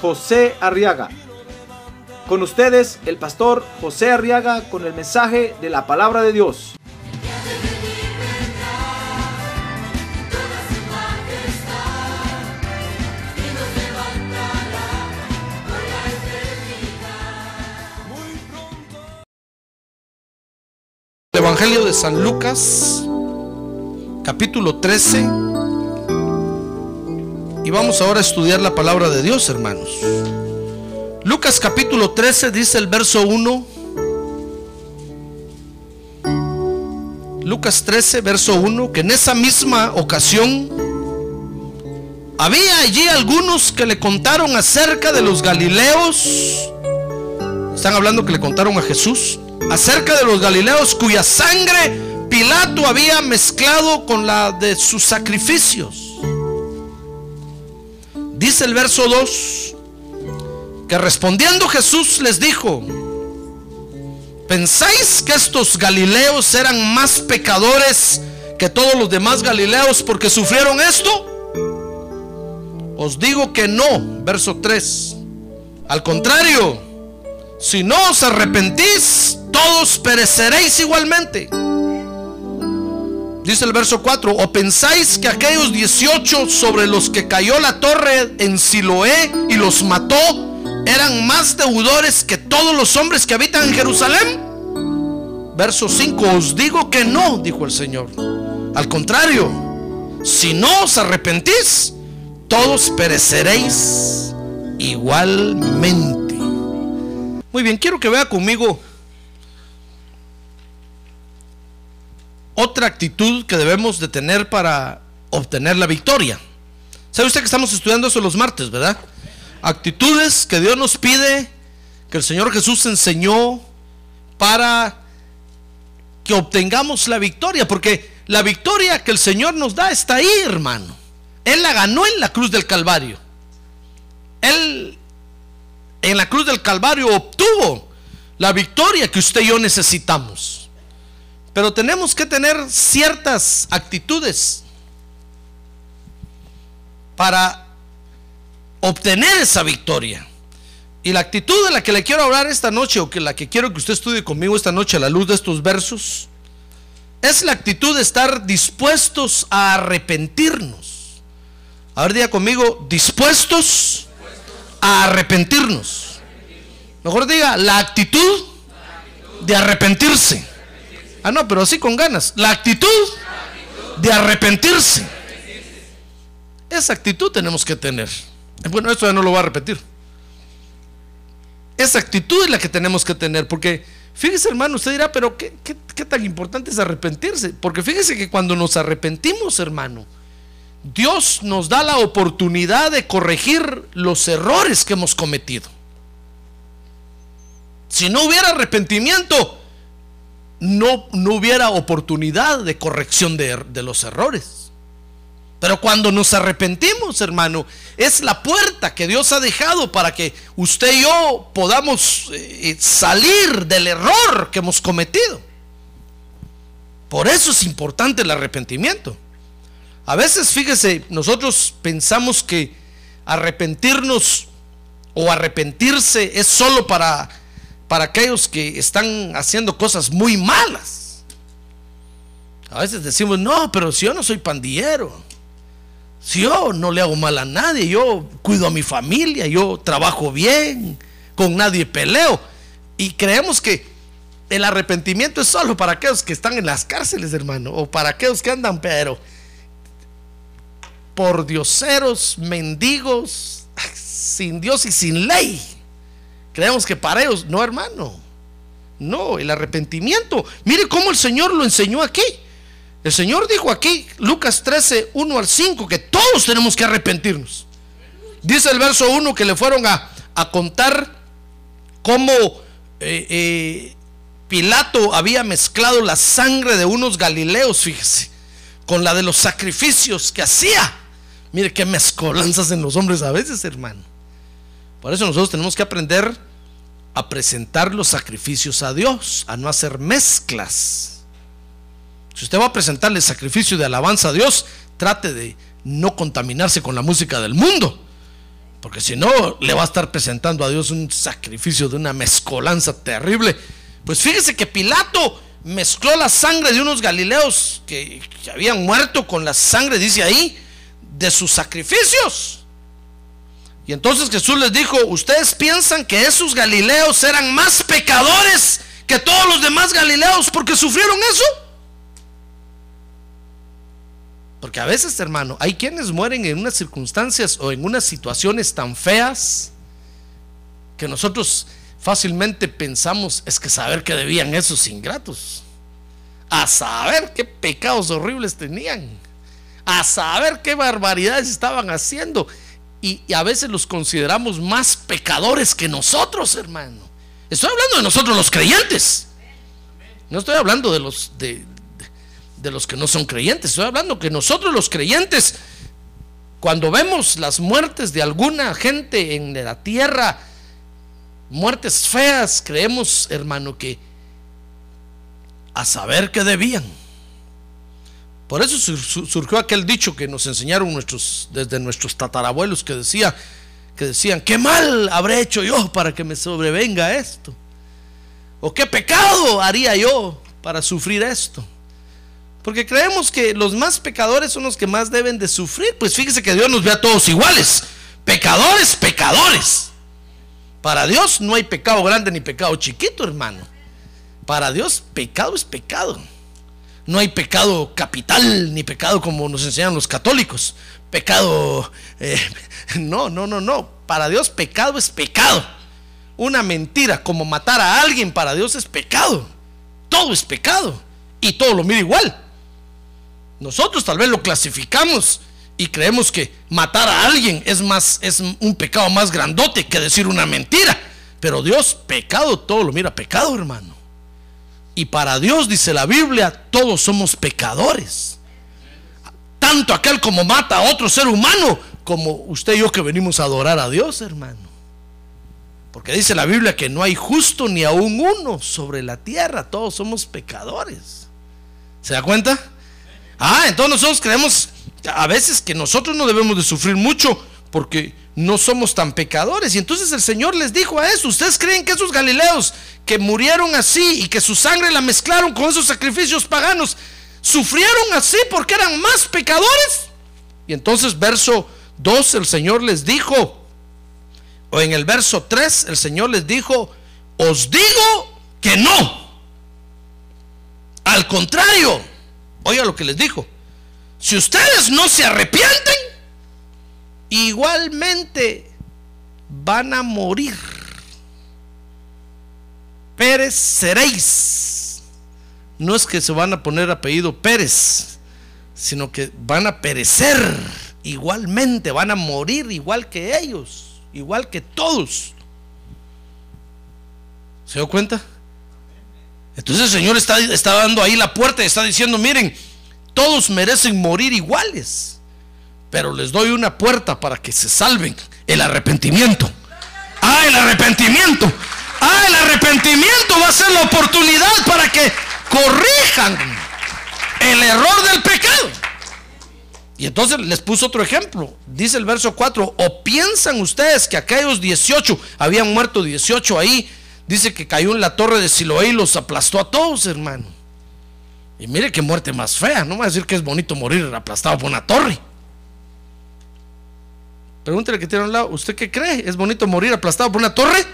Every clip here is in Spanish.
José Arriaga. Con ustedes, el pastor José Arriaga con el mensaje de la palabra de Dios. El Evangelio de San Lucas, capítulo 13. Y vamos ahora a estudiar la palabra de Dios, hermanos. Lucas capítulo 13 dice el verso 1. Lucas 13, verso 1, que en esa misma ocasión había allí algunos que le contaron acerca de los Galileos. Están hablando que le contaron a Jesús acerca de los Galileos cuya sangre Pilato había mezclado con la de sus sacrificios. Dice el verso 2 que respondiendo Jesús les dijo, ¿pensáis que estos Galileos eran más pecadores que todos los demás Galileos porque sufrieron esto? Os digo que no, verso 3. Al contrario, si no os arrepentís, todos pereceréis igualmente. Dice el verso 4, ¿o pensáis que aquellos 18 sobre los que cayó la torre en Siloé y los mató eran más deudores que todos los hombres que habitan en Jerusalén? Verso 5, os digo que no, dijo el Señor. Al contrario, si no os arrepentís, todos pereceréis igualmente. Muy bien, quiero que vea conmigo otra actitud que debemos de tener para obtener la victoria. ¿Sabe usted que estamos estudiando eso los martes, verdad? Actitudes que Dios nos pide, que el Señor Jesús enseñó para que obtengamos la victoria, porque la victoria que el Señor nos da está ahí, hermano. Él la ganó en la cruz del Calvario. Él en la cruz del Calvario obtuvo la victoria que usted y yo necesitamos. Pero tenemos que tener ciertas actitudes para obtener esa victoria. Y la actitud de la que le quiero hablar esta noche, o que la que quiero que usted estudie conmigo esta noche a la luz de estos versos, es la actitud de estar dispuestos a arrepentirnos. A ver, diga conmigo, dispuestos a arrepentirnos. Mejor diga, la actitud de arrepentirse. Ah, no, pero así con ganas. La actitud de arrepentirse. Esa actitud tenemos que tener. Bueno, esto ya no lo voy a repetir. Esa actitud es la que tenemos que tener. Porque fíjese, hermano, usted dirá, pero ¿qué, qué, qué tan importante es arrepentirse? Porque fíjese que cuando nos arrepentimos, hermano, Dios nos da la oportunidad de corregir los errores que hemos cometido. Si no hubiera arrepentimiento, no, no hubiera oportunidad de corrección de, de los errores. Pero cuando nos arrepentimos, hermano, es la puerta que Dios ha dejado para que usted y yo podamos eh, salir del error que hemos cometido. Por eso es importante el arrepentimiento. A veces, fíjese, nosotros pensamos que arrepentirnos o arrepentirse es solo para, para aquellos que están haciendo cosas muy malas. A veces decimos, no, pero si yo no soy pandillero, si yo no le hago mal a nadie, yo cuido a mi familia, yo trabajo bien, con nadie peleo. Y creemos que el arrepentimiento es solo para aquellos que están en las cárceles, hermano, o para aquellos que andan, pero por dioseros, mendigos, sin Dios y sin ley. Creemos que para ellos, no, hermano. No, el arrepentimiento. Mire cómo el Señor lo enseñó aquí. El Señor dijo aquí, Lucas 13, 1 al 5, que todos tenemos que arrepentirnos. Dice el verso 1 que le fueron a, a contar cómo eh, eh, Pilato había mezclado la sangre de unos galileos, fíjese, con la de los sacrificios que hacía. Mire qué mezcolanzas en los hombres a veces, hermano. Por eso nosotros tenemos que aprender a presentar los sacrificios a Dios, a no hacer mezclas. Si usted va a presentarle sacrificio de alabanza a Dios, trate de no contaminarse con la música del mundo. Porque si no, le va a estar presentando a Dios un sacrificio de una mezcolanza terrible. Pues fíjese que Pilato mezcló la sangre de unos galileos que, que habían muerto con la sangre, dice ahí, de sus sacrificios. Y entonces Jesús les dijo, ustedes piensan que esos galileos eran más pecadores que todos los demás galileos porque sufrieron eso. Porque a veces, hermano, hay quienes mueren en unas circunstancias o en unas situaciones tan feas que nosotros fácilmente pensamos es que saber que debían esos ingratos. A saber qué pecados horribles tenían. A saber qué barbaridades estaban haciendo. Y, a veces los consideramos más pecadores que nosotros, hermano. Estoy hablando de nosotros los creyentes. No estoy hablando de los de, de los que no son creyentes. Estoy hablando que nosotros los creyentes, cuando vemos las muertes de alguna gente en la tierra, muertes feas, creemos, hermano, que a saber que debían. Por eso surgió aquel dicho que nos enseñaron nuestros, desde nuestros tatarabuelos que decía, que decían, qué mal habré hecho yo para que me sobrevenga esto. O qué pecado haría yo para sufrir esto. Porque creemos que los más pecadores son los que más deben de sufrir. Pues fíjese que Dios nos ve a todos iguales. Pecadores, pecadores. Para Dios no hay pecado grande ni pecado chiquito, hermano. Para Dios pecado es pecado. No hay pecado capital ni pecado como nos enseñan los católicos. Pecado... Eh, no, no, no, no. Para Dios pecado es pecado. Una mentira como matar a alguien para Dios es pecado. Todo es pecado. Y todo lo mira igual. Nosotros tal vez lo clasificamos y creemos que matar a alguien es más es un pecado más grandote que decir una mentira. Pero Dios, pecado, todo lo mira pecado, hermano. Y para Dios, dice la Biblia, todos somos pecadores. Tanto aquel como mata a otro ser humano, como usted y yo que venimos a adorar a Dios, hermano. Porque dice la Biblia que no hay justo ni aún uno sobre la tierra, todos somos pecadores. ¿Se da cuenta? Ah, entonces nosotros creemos a veces que nosotros no debemos de sufrir mucho porque no somos tan pecadores. Y entonces el Señor les dijo a eso, ¿ustedes creen que esos galileos que murieron así y que su sangre la mezclaron con esos sacrificios paganos, sufrieron así porque eran más pecadores? Y entonces verso 2 el Señor les dijo, o en el verso 3 el Señor les dijo, os digo que no. Al contrario, oiga lo que les dijo, si ustedes no se arrepienten, igualmente van a morir. Pérez seréis. No es que se van a poner apellido Pérez, sino que van a perecer igualmente, van a morir igual que ellos, igual que todos. ¿Se dio cuenta? Entonces el Señor está, está dando ahí la puerta y está diciendo, miren, todos merecen morir iguales, pero les doy una puerta para que se salven, el arrepentimiento. Ah, el arrepentimiento. Ah, el arrepentimiento va a ser la oportunidad para que corrijan el error del pecado. Y entonces les puso otro ejemplo. Dice el verso 4, o piensan ustedes que aquellos 18, habían muerto 18 ahí, dice que cayó en la torre de Siloé y los aplastó a todos, hermano. Y mire qué muerte más fea. No va a decir que es bonito morir aplastado por una torre. Pregúntele que tiene a un lado. ¿Usted qué cree? ¿Es bonito morir aplastado por una torre?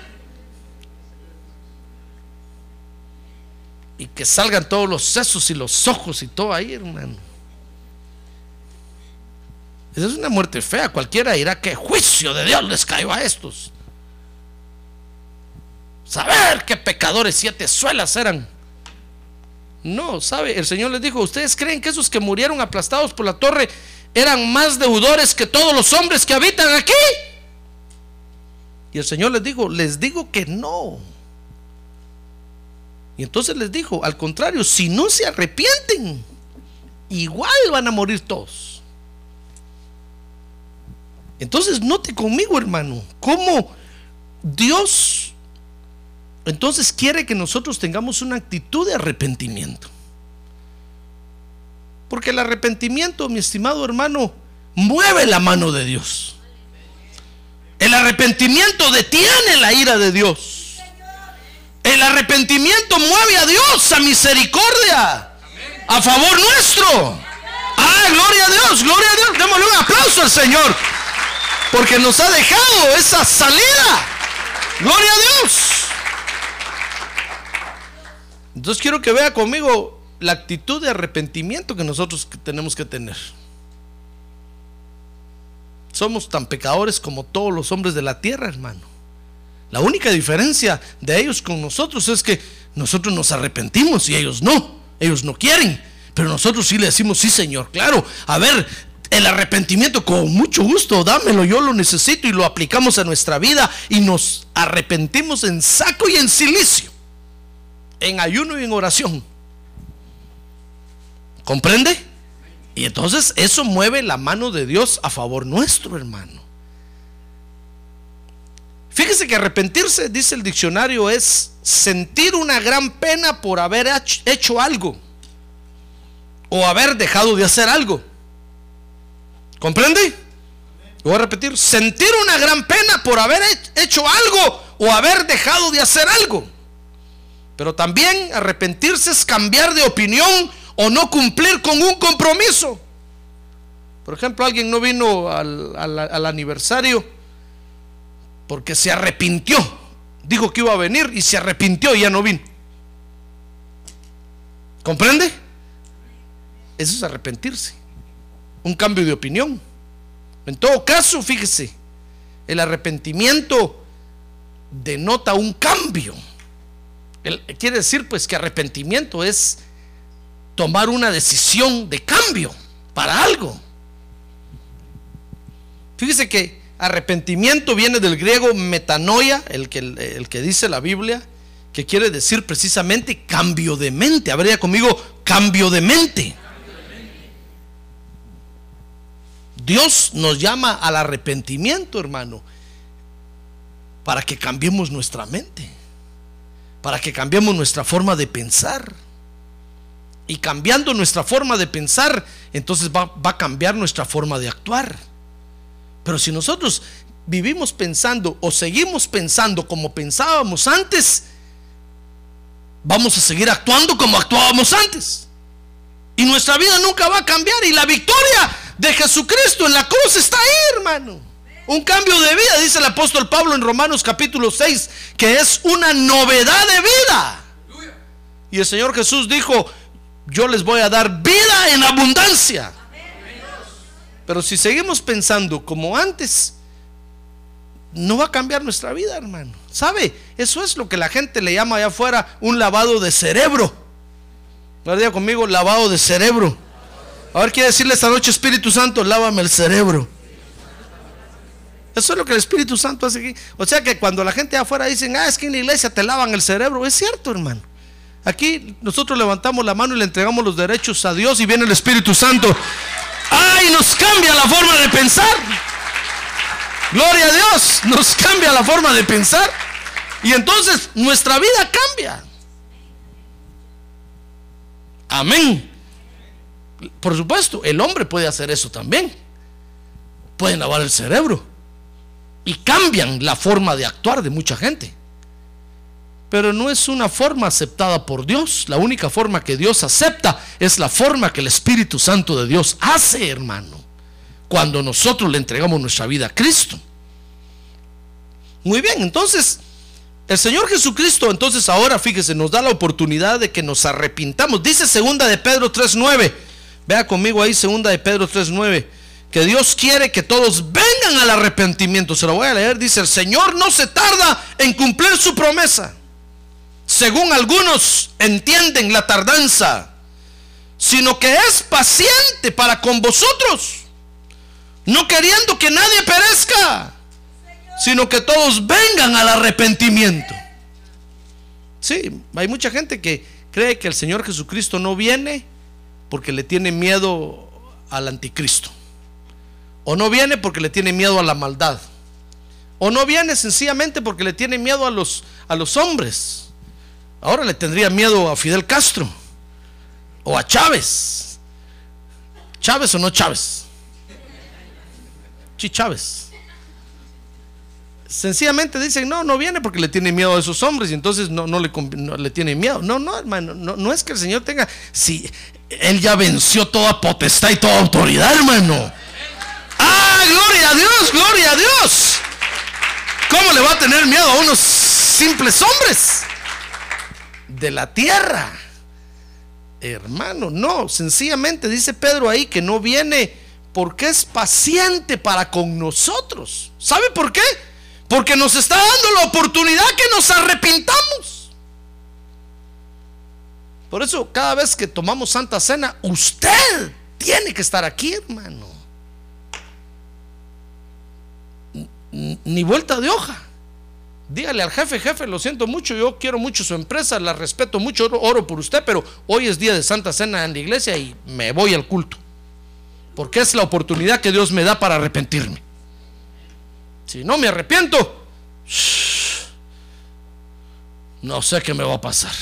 Y que salgan todos los sesos y los ojos y todo ahí, hermano. Esa es una muerte fea. Cualquiera dirá que juicio de Dios les cayó a estos. Saber qué pecadores siete suelas eran. No, sabe, el Señor les dijo, ¿ustedes creen que esos que murieron aplastados por la torre eran más deudores que todos los hombres que habitan aquí? Y el Señor les dijo, les digo que no. Y entonces les dijo, al contrario, si no se arrepienten, igual van a morir todos. Entonces note conmigo, hermano, cómo Dios entonces quiere que nosotros tengamos una actitud de arrepentimiento. Porque el arrepentimiento, mi estimado hermano, mueve la mano de Dios. El arrepentimiento detiene la ira de Dios. El arrepentimiento mueve a Dios a misericordia. A favor nuestro. Ah, gloria a Dios, gloria a Dios. Démosle un aplauso al Señor. Porque nos ha dejado esa salida. Gloria a Dios. Entonces quiero que vea conmigo la actitud de arrepentimiento que nosotros tenemos que tener. Somos tan pecadores como todos los hombres de la tierra, hermano. La única diferencia de ellos con nosotros es que nosotros nos arrepentimos y ellos no. Ellos no quieren. Pero nosotros sí le decimos, sí, Señor, claro. A ver, el arrepentimiento con mucho gusto, dámelo, yo lo necesito y lo aplicamos a nuestra vida y nos arrepentimos en saco y en silicio, en ayuno y en oración. ¿Comprende? Y entonces eso mueve la mano de Dios a favor nuestro, hermano. Fíjese que arrepentirse, dice el diccionario, es sentir una gran pena por haber hecho algo o haber dejado de hacer algo. ¿Comprende? Voy a repetir, sentir una gran pena por haber hecho algo o haber dejado de hacer algo. Pero también arrepentirse es cambiar de opinión o no cumplir con un compromiso. Por ejemplo, alguien no vino al, aniversario porque se arrepintió. Dijo que iba a venir y se arrepintió y ya no vino. ¿Comprende? Eso es arrepentirse. Un cambio de opinión. En todo caso, fíjese, el arrepentimiento denota un cambio. quiere decir pues que arrepentimiento es tomar una decisión de cambio para algo. Fíjese que arrepentimiento viene del griego metanoia, el que, el que dice la Biblia, que quiere decir precisamente cambio de mente. Habría conmigo cambio de mente. Dios nos llama al arrepentimiento, hermano, para que cambiemos nuestra mente, para que cambiemos nuestra forma de pensar. Y cambiando nuestra forma de pensar, entonces va, a cambiar nuestra forma de actuar. Pero si nosotros vivimos pensando o seguimos pensando como pensábamos antes, vamos a seguir actuando como actuábamos antes. Y nuestra vida nunca va a cambiar. Y la victoria de Jesucristo en la cruz está ahí, hermano. Un cambio de vida, dice el apóstol Pablo en Romanos capítulo 6, que es una novedad de vida. Y el Señor Jesús dijo, yo les voy a dar vida en abundancia. Pero si seguimos pensando como antes, no va a cambiar nuestra vida, hermano. ¿Sabe? Eso es lo que la gente le llama allá afuera un lavado de cerebro. ¿Verdad conmigo? Lavado de cerebro. A ver, quiere decirle esta noche, Espíritu Santo, lávame el cerebro. Eso es lo que el Espíritu Santo hace aquí. O sea que cuando la gente afuera dicen, ah, es que en la iglesia te lavan el cerebro, es cierto, hermano. Aquí nosotros levantamos la mano y le entregamos los derechos a Dios y viene el Espíritu Santo. ¡Ay! Nos cambia la forma de pensar. Gloria a Dios, nos cambia la forma de pensar. Y entonces nuestra vida cambia. Amén. Por supuesto, el hombre puede hacer eso también. Pueden lavar el cerebro. Y cambian la forma de actuar de mucha gente pero no es una forma aceptada por Dios. La única forma que Dios acepta es la forma que el Espíritu Santo de Dios hace, hermano, cuando nosotros le entregamos nuestra vida a Cristo. Muy bien, entonces, el Señor Jesucristo, entonces ahora fíjese, nos da la oportunidad de que nos arrepintamos. Dice segunda de Pedro 3.9. Vea conmigo ahí segunda de Pedro 3.9 que Dios quiere que todos vengan al arrepentimiento. Se lo voy a leer. Dice, el Señor no se tarda en cumplir su promesa según algunos entienden la tardanza, sino que es paciente para con vosotros, no queriendo que nadie perezca, sino que todos vengan al arrepentimiento. Sí, hay mucha gente que cree que el Señor Jesucristo no viene porque le tiene miedo al anticristo. O no viene porque le tiene miedo a la maldad. O no viene sencillamente porque le tiene miedo a los, a los hombres. Ahora le tendría miedo a Fidel Castro. O a Chávez. Chávez o no Chávez. Sí, Chávez. Sencillamente dicen, no, no viene porque le tiene miedo a esos hombres y entonces no, no, le, le tiene miedo. No, no, hermano, no, no es que el Señor tenga, si Él ya venció toda potestad y toda autoridad, hermano. Ah, gloria a Dios, gloria a Dios. ¿Cómo le va a tener miedo a unos simples hombres de la tierra? Hermano, no, sencillamente dice Pedro ahí que no viene porque es paciente para con nosotros. ¿Sabe por qué? Porque nos está dando la oportunidad que nos arrepintamos. Por eso cada vez que tomamos Santa Cena, usted tiene que estar aquí, hermano. Ni vuelta de hoja. Dígale al jefe, jefe, lo siento mucho, yo quiero mucho su empresa, la respeto mucho, oro por usted, pero hoy es día de Santa Cena en la iglesia y me voy al culto. Porque es la oportunidad que Dios me da para arrepentirme. Si no me arrepiento, no sé qué me va a pasar.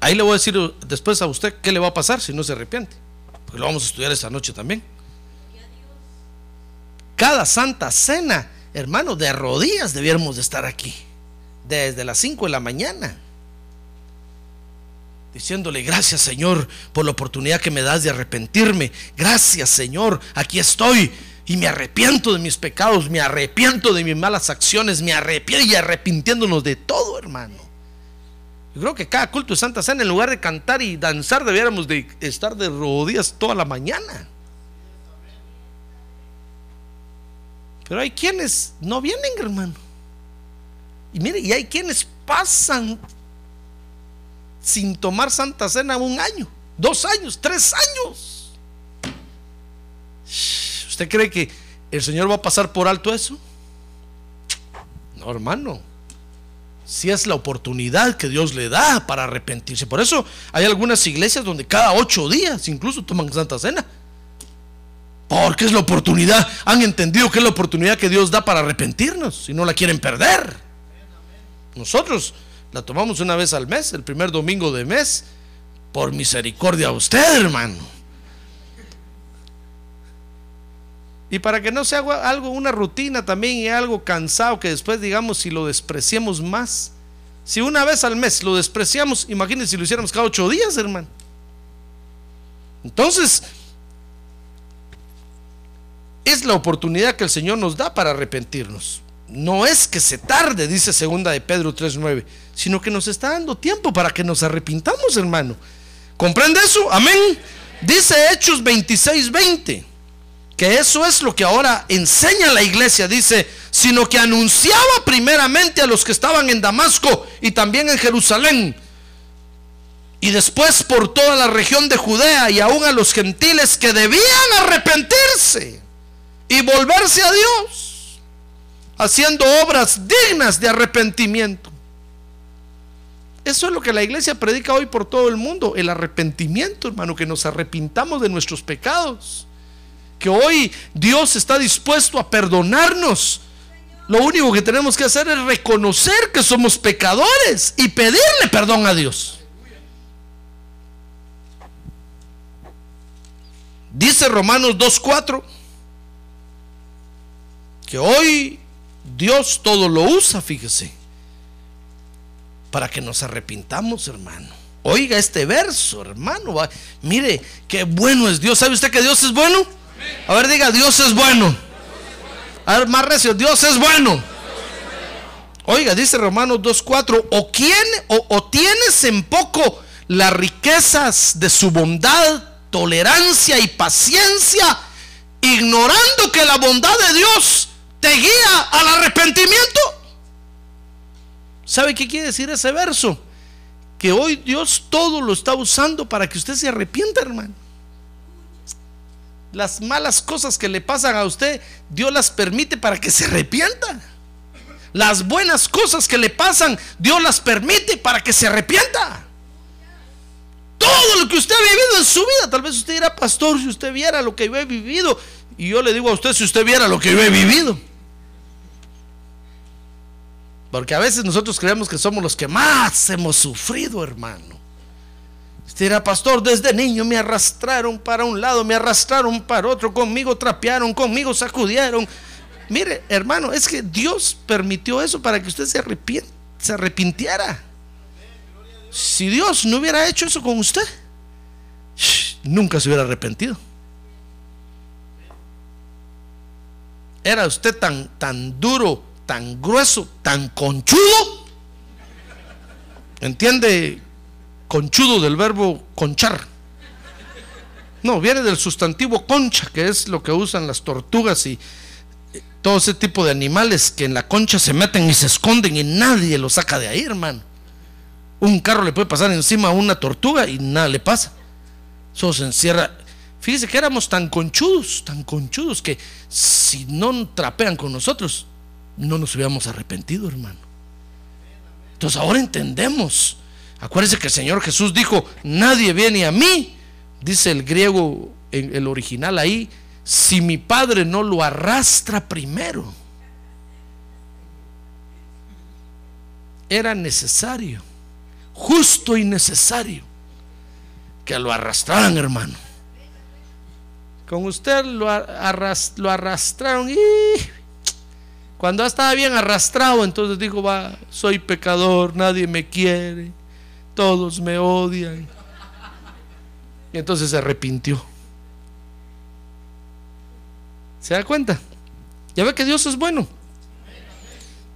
Ahí le voy a decir después a usted qué le va a pasar si no se arrepiente. Porque lo vamos a estudiar esta noche también. Cada santa cena, hermano, de rodillas debiéramos de estar aquí. Desde las 5 de la mañana. Diciéndole, gracias Señor por la oportunidad que me das de arrepentirme. Gracias Señor, aquí estoy y me arrepiento de mis pecados, me arrepiento de mis malas acciones, me arrepiento y arrepintiéndonos de todo, hermano. Yo creo que cada culto de Santa Cena, en lugar de cantar y danzar, debiéramos de estar de rodillas toda la mañana. Pero hay quienes no vienen, hermano. Y mire, y hay quienes pasan sin tomar Santa Cena un año, dos años, tres años. ¿Usted cree que el Señor va a pasar por alto eso? No, hermano. Si es la oportunidad que Dios le da para arrepentirse. Por eso hay algunas iglesias donde cada ocho días incluso toman Santa Cena. Porque es la oportunidad. Han entendido que es la oportunidad que Dios da para arrepentirnos. Si no la quieren perder. Nosotros la tomamos una vez al mes, el primer domingo de mes. Por misericordia a usted, hermano. Y para que no sea algo, una rutina también y algo cansado que después digamos si lo despreciamos más. Si una vez al mes lo despreciamos, imagínense si lo hiciéramos cada ocho días, hermano. Entonces, es la oportunidad que el Señor nos da para arrepentirnos. No es que se tarde, dice segunda de Pedro 3.9, sino que nos está dando tiempo para que nos arrepintamos, hermano. ¿Comprende eso? Amén. Dice Hechos 26.20 que eso es lo que ahora enseña la iglesia, dice, sino que anunciaba primeramente a los que estaban en Damasco y también en Jerusalén, y después por toda la región de Judea y aún a los gentiles que debían arrepentirse y volverse a Dios, haciendo obras dignas de arrepentimiento. Eso es lo que la iglesia predica hoy por todo el mundo, el arrepentimiento, hermano, que nos arrepintamos de nuestros pecados que hoy Dios está dispuesto a perdonarnos. Lo único que tenemos que hacer es reconocer que somos pecadores y pedirle perdón a Dios. Dice Romanos 2.4 que hoy Dios todo lo usa, fíjese, para que nos arrepintamos, hermano. Oiga este verso, hermano. Mire, qué bueno es Dios. ¿Sabe usted que Dios es bueno? A ver, diga, Dios es bueno. A ver, más recio, Dios es bueno. Oiga, dice Romanos 2.4, o, o tienes en poco las riquezas de su bondad, tolerancia y paciencia, ignorando que la bondad de Dios te guía al arrepentimiento. ¿Sabe qué quiere decir ese verso? Que hoy Dios todo lo está usando para que usted se arrepienta, hermano. Las malas cosas que le pasan a usted, Dios las permite para que se arrepienta. Las buenas cosas que le pasan, Dios las permite para que se arrepienta. Todo lo que usted ha vivido en su vida, tal vez usted dirá, pastor, si usted viera lo que yo he vivido. Y yo le digo a usted, si usted viera lo que yo he vivido. Porque a veces nosotros creemos que somos los que más hemos sufrido, hermano. Usted dirá, pastor, desde niño me arrastraron para un lado, me arrastraron para otro, conmigo trapearon, conmigo sacudieron. Mire, hermano, es que Dios permitió eso para que usted se, se arrepintiera. Si Dios no hubiera hecho eso con usted, nunca se hubiera arrepentido. Era usted tan, tan duro, tan grueso, tan conchudo. ¿Entiende? Conchudo del verbo conchar. No, viene del sustantivo concha, que es lo que usan las tortugas y todo ese tipo de animales que en la concha se meten y se esconden y nadie lo saca de ahí, hermano. Un carro le puede pasar encima a una tortuga y nada le pasa. Eso se encierra. Fíjese que éramos tan conchudos, tan conchudos que si no trapean con nosotros, no nos hubiéramos arrepentido, hermano. Entonces ahora entendemos. Acuérdense que el Señor Jesús dijo, nadie viene a mí, dice el griego, el original ahí, si mi padre no lo arrastra primero. Era necesario justo y necesario que lo arrastraran, hermano. Con usted lo, lo arrastraron y cuando estaba bien arrastrado, entonces dijo, va, soy pecador, nadie me quiere, todos me odian. Y entonces se arrepintió. ¿Se da cuenta? Ya ve que Dios es bueno.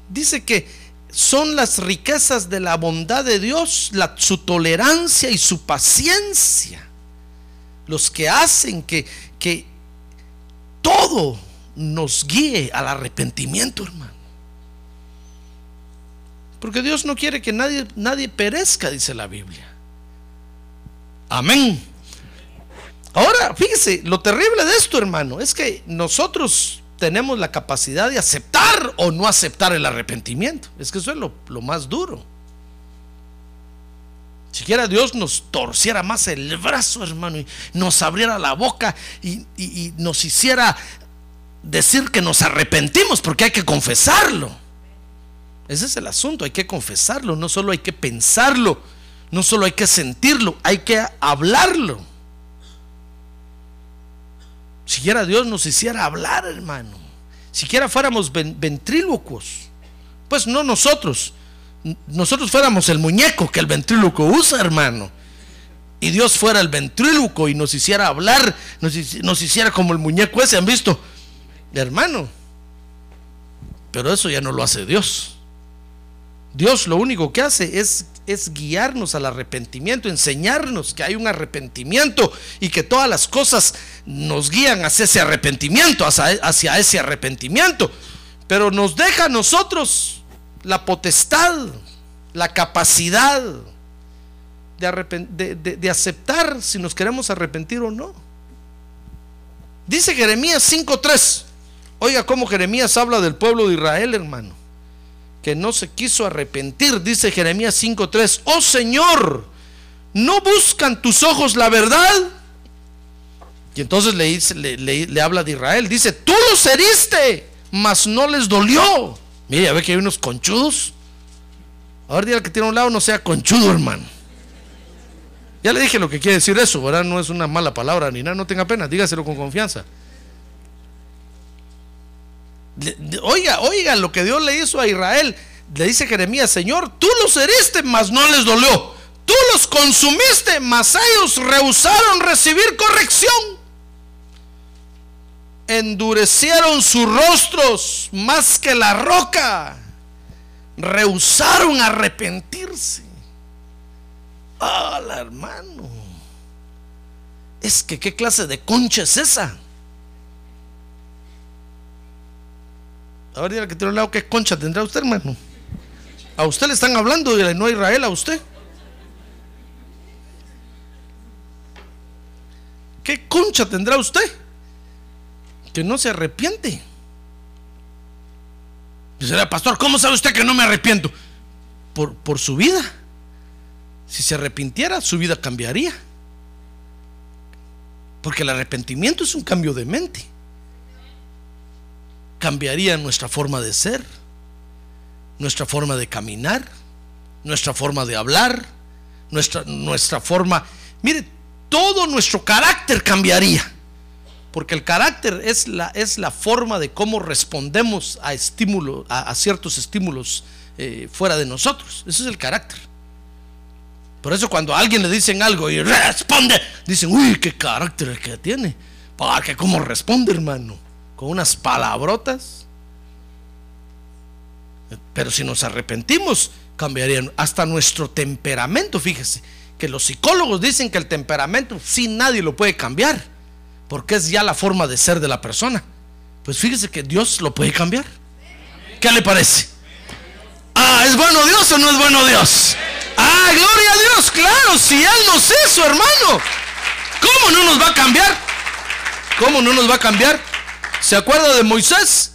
Dice que son las riquezas de la bondad de Dios, su tolerancia y su paciencia, los que hacen que, que todo nos guíe al arrepentimiento, hermano. Porque Dios no quiere que nadie, nadie perezca, dice la Biblia. Amén. Ahora, fíjese, lo terrible de esto, hermano, es que nosotros tenemos la capacidad de aceptar o no aceptar el arrepentimiento. Es que eso es lo, más duro. Siquiera Dios nos torciera más el brazo, hermano, y nos abriera la boca y, y nos hiciera decir que nos arrepentimos, porque hay que confesarlo. Ese es el asunto, hay que confesarlo, no solo hay que pensarlo, no solo hay que sentirlo, hay que hablarlo. Siquiera Dios nos hiciera hablar, hermano. Siquiera fuéramos ventrílocuos. Pues no nosotros. Nosotros fuéramos el muñeco que el ventríloco usa, hermano. Y Dios fuera el ventríloco y nos hiciera hablar, nos, nos hiciera como el muñeco ese, ¿han visto? Hermano. Pero eso ya no lo hace Dios. Dios lo único que hace es es guiarnos al arrepentimiento, enseñarnos que hay un arrepentimiento y que todas las cosas nos guían hacia ese arrepentimiento, hacia, ese arrepentimiento. Pero nos deja a nosotros la potestad, la capacidad de, de aceptar si nos queremos arrepentir o no. Dice Jeremías 5.3. Oiga cómo Jeremías habla del pueblo de Israel, hermano que no se quiso arrepentir, dice Jeremías 5.3, oh Señor, ¿no buscan tus ojos la verdad? Y entonces le, habla de Israel, dice, tú los heriste, mas no les dolió. Mire, a ver que hay unos conchudos. Ahora día que tiene un lado no sea conchudo, hermano. Ya le dije lo que quiere decir eso, ¿verdad? No es una mala palabra ni nada, no tenga pena, dígaselo con confianza. Oiga, oiga lo que Dios le hizo a Israel. Le dice Jeremías, Señor, tú los heriste, mas no les dolió. Tú los consumiste, mas ellos rehusaron recibir corrección. Endurecieron sus rostros más que la roca. Rehusaron arrepentirse. ¡Hala, hermano! Es que, ¿qué clase de concha es esa? Ahora que tiene un lado, ¿qué concha tendrá usted, hermano? A usted le están hablando de no Israel, a usted. ¿Qué concha tendrá usted? que no se arrepiente. Dice, pastor, ¿cómo sabe usted que no me arrepiento? Por, por su vida. Si se arrepintiera, su vida cambiaría. Porque el arrepentimiento es un cambio de mente. Cambiaría nuestra forma de ser, nuestra forma de caminar, nuestra forma de hablar, nuestra, nuestra forma... Mire, todo nuestro carácter cambiaría. Porque el carácter es la, es la forma de cómo respondemos a estímulos, a, ciertos estímulos eh, fuera de nosotros. Ese es el carácter. Por eso cuando a alguien le dicen algo y responde, dicen, uy, qué carácter que tiene. Porque cómo responde, hermano. Con unas palabrotas. Pero si nos arrepentimos, cambiarían hasta nuestro temperamento. Fíjese que los psicólogos dicen que el temperamento sin nadie lo puede cambiar, porque es ya la forma de ser de la persona. Pues fíjese que Dios lo puede cambiar. ¿Qué le parece? Ah, ¿es bueno Dios o no es bueno Dios? Ah, gloria a Dios, claro, si Él nos hizo, hermano. ¿Cómo no nos va a cambiar? ¿Cómo no nos va a cambiar? ¿Se acuerda de Moisés?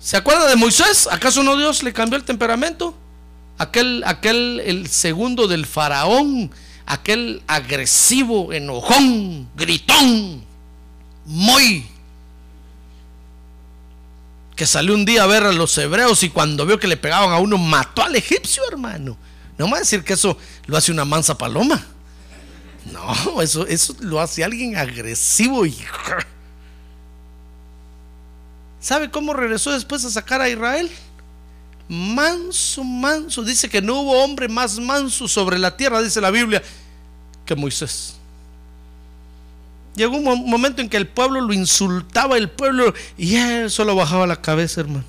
¿Se acuerda de Moisés? ¿Acaso no Dios le cambió el temperamento? Aquel, aquel, el segundo del faraón, aquel agresivo, enojón, gritón, muy que salió un día a ver a los hebreos y cuando vio que le pegaban a uno mató al egipcio, hermano. No me va a decir que eso lo hace una mansa paloma. No, eso, eso lo hace alguien agresivo y... ¿Sabe cómo regresó después a sacar a Israel? Manso, manso. Dice que no hubo hombre más manso sobre la tierra, dice la Biblia, que Moisés. Llegó un momento en que el pueblo lo insultaba, el pueblo, y él solo bajaba la cabeza, hermano.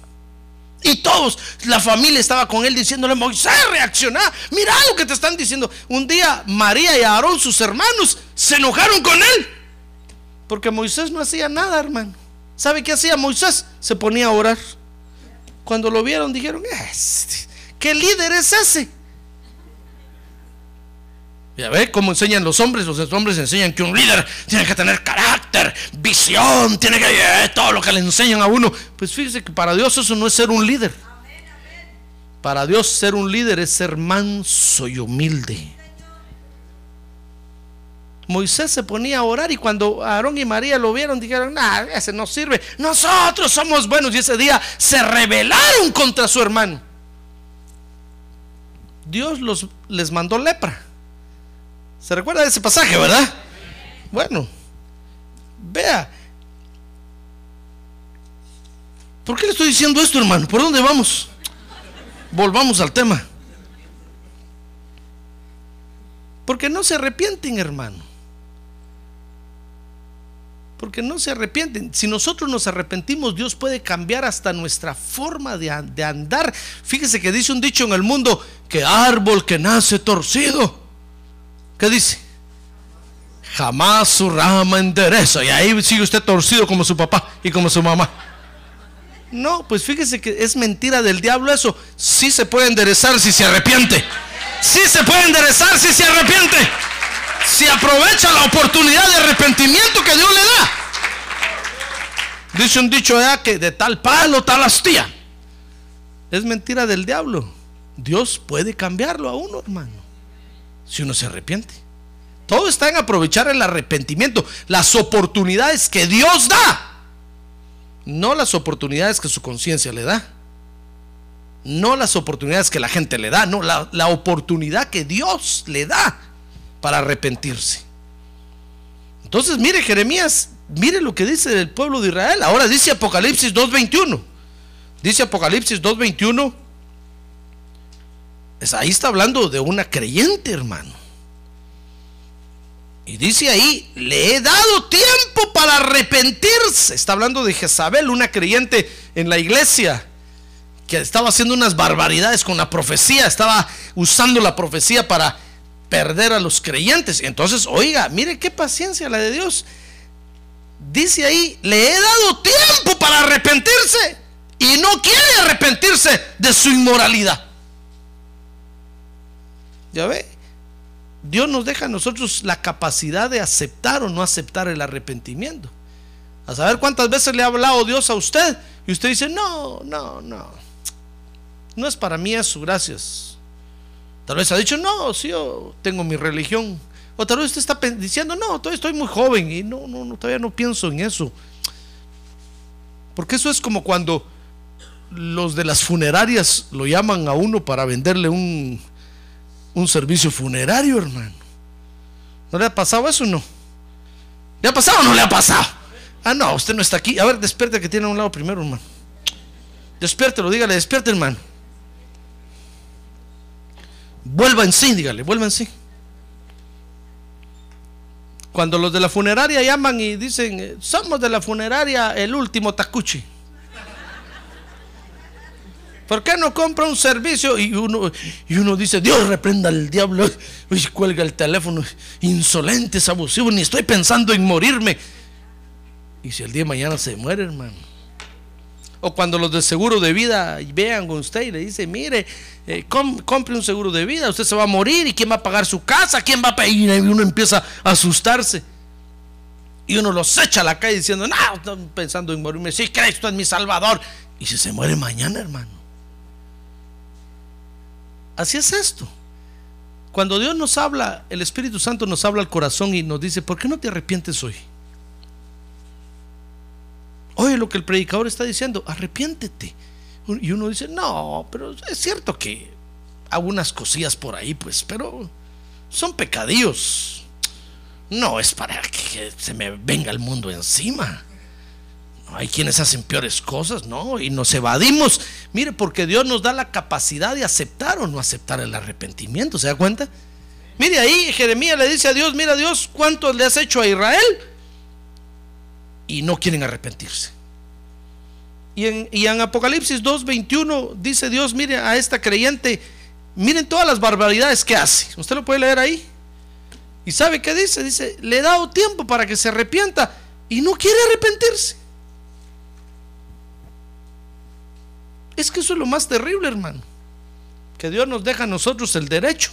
Y todos, la familia estaba con él diciéndole, Moisés, reacciona, mira lo que te están diciendo. Un día María y Aarón, sus hermanos, se enojaron con él. Porque Moisés no hacía nada, hermano. ¿Sabe qué hacía Moisés? Se ponía a orar. Cuando lo vieron dijeron, este, ¿qué líder es ese? Ya ve cómo enseñan los hombres. Los hombres enseñan que un líder tiene que tener carácter, visión, tiene que eh, todo lo que le enseñan a uno. Pues fíjese que para Dios eso no es ser un líder. Para Dios ser un líder es ser manso y humilde. Moisés se ponía a orar y cuando Aarón y María lo vieron dijeron, nah, ese no sirve. Nosotros somos buenos y ese día se rebelaron contra su hermano. Dios los, les mandó lepra. ¿Se recuerda de ese pasaje, verdad? Bueno, vea. ¿Por qué le estoy diciendo esto, hermano? ¿Por dónde vamos? Volvamos al tema. Porque no se arrepienten, hermano. Porque no se arrepienten. Si nosotros nos arrepentimos, Dios puede cambiar hasta nuestra forma de, de, andar. Fíjese que dice un dicho en el mundo, que árbol que nace torcido ¿Qué dice? Jamás su rama endereza. Y ahí sigue usted torcido como su papá y como su mamá. No, pues fíjese que es mentira del diablo eso. Sí se puede enderezar si se arrepiente. Sí se puede enderezar si se arrepiente. Si aprovecha la oportunidad de arrepentimiento que Dios le da. Dice un dicho ya que de tal palo, tal astilla. Es mentira del diablo. Dios puede cambiarlo a uno, hermano si uno se arrepiente. Todo está en aprovechar el arrepentimiento, las oportunidades que Dios da, no las oportunidades que su conciencia le da, no las oportunidades que la gente le da, no, la, la oportunidad que Dios le da para arrepentirse. Entonces, mire Jeremías, mire lo que dice el pueblo de Israel. Ahora dice Apocalipsis 2.21. Dice Apocalipsis 2.21 ahí está hablando de una creyente, hermano. Y dice ahí, le he dado tiempo para arrepentirse. Está hablando de Jezabel, una creyente en la iglesia, que estaba haciendo unas barbaridades con la profecía, estaba usando la profecía para perder a los creyentes. Entonces, oiga, mire qué paciencia la de Dios. Dice ahí, le he dado tiempo para arrepentirse y no quiere arrepentirse de su inmoralidad. Ya ve, Dios nos deja a nosotros la capacidad de aceptar o no aceptar el arrepentimiento. A saber cuántas veces le ha hablado Dios a usted y usted dice, no, no, no. No es para mí eso, gracias. Tal vez ha dicho, no, sí, yo tengo mi religión. O tal vez usted está diciendo, no, todavía estoy muy joven y no, no, no, todavía no pienso en eso. Porque eso es como cuando los de las funerarias lo llaman a uno para venderle un, un servicio funerario, hermano. ¿No le ha pasado eso o no? ¿Le ha pasado o no le ha pasado? Ah, no, usted no está aquí. A ver, despierte que tiene a un lado primero, hermano. Despiértelo, dígale, despierte, hermano. Vuelva en sí, dígale, vuelva en sí. Cuando los de la funeraria llaman y dicen, somos de la funeraria el último tacuchi. ¿Por qué no compra un servicio? Y uno, y uno dice, Dios reprenda al diablo. Y cuelga el teléfono. Insolentes, abusivos, ni estoy pensando en morirme. Y si el día de mañana se muere, hermano. O cuando los de seguro de vida vean con usted y le dice, mire, eh, compre un seguro de vida, usted se va a morir y quién va a pagar su casa, quién va a pagar. Y uno empieza a asustarse. Y uno los echa a la calle diciendo, no, estoy pensando en morirme. Sí, Cristo es mi salvador. Y si se muere mañana, hermano. Así es esto. Cuando Dios nos habla, el Espíritu Santo nos habla al corazón y nos dice, ¿por qué no te arrepientes hoy? Oye lo que el predicador está diciendo, arrepiéntete. Y uno dice, no, pero es cierto que algunas cosillas por ahí, pues, pero son pecadillos. No es para que se me venga el mundo encima hay quienes hacen peores cosas, ¿no? Y nos evadimos. Mire, porque Dios nos da la capacidad de aceptar o no aceptar el arrepentimiento, ¿se da cuenta? Mire ahí, Jeremías le dice a Dios, mira Dios, ¿cuánto le has hecho a Israel? Y no quieren arrepentirse. Y en, y en Apocalipsis 2.21 dice Dios, mire a esta creyente, miren todas las barbaridades que hace. Usted lo puede leer ahí. ¿Y sabe qué dice? Dice, le he dado tiempo para que se arrepienta y no quiere arrepentirse. Es que eso es lo más terrible, hermano. Que Dios nos deja a nosotros el derecho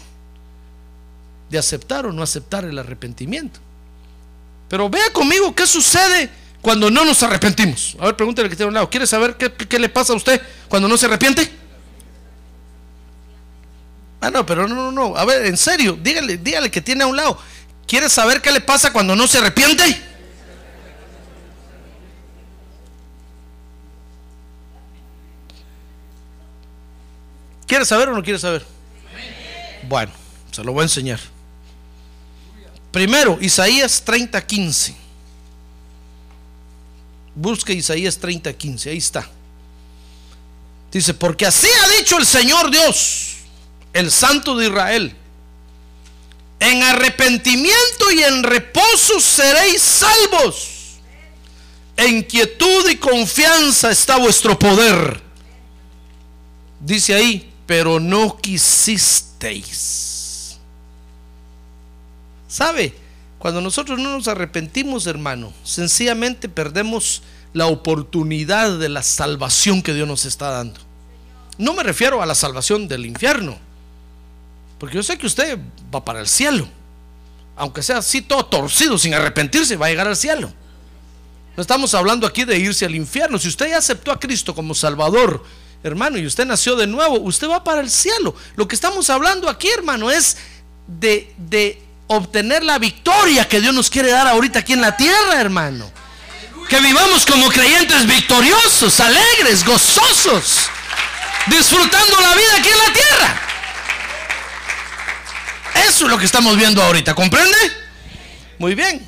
de aceptar o no aceptar el arrepentimiento. Pero vea conmigo qué sucede cuando no nos arrepentimos. A ver, pregúntale que tiene un lado. ¿Quiere saber qué, le pasa a usted cuando no se arrepiente? Ah, no, pero no, no, no. A ver, en serio, dígale, dígale que tiene a un lado. ¿Quiere saber qué le pasa cuando no se arrepiente? ¿Quiere saber o no quiere saber? Bueno, se lo voy a enseñar. Primero, Isaías 30:15. Busque Isaías 30:15, ahí está. Dice, porque así ha dicho el Señor Dios, el Santo de Israel. En arrepentimiento y en reposo seréis salvos. En quietud y confianza está vuestro poder. Dice ahí, pero no quisisteis. ¿Sabe? Cuando nosotros no nos arrepentimos, hermano, sencillamente perdemos la oportunidad de la salvación que Dios nos está dando. No me refiero a la salvación del infierno, porque yo sé que usted va para el cielo, aunque sea así todo torcido, sin arrepentirse, va a llegar al cielo. No estamos hablando aquí de irse al infierno. Si usted ya aceptó a Cristo como Salvador, hermano, y usted nació de nuevo, usted va para el cielo. Lo que estamos hablando aquí, hermano, es de, obtener la victoria que Dios nos quiere dar ahorita aquí en la tierra, hermano. Que vivamos como creyentes victoriosos, alegres, gozosos, disfrutando la vida aquí en la tierra. Eso es lo que estamos viendo ahorita, ¿comprende? Muy bien.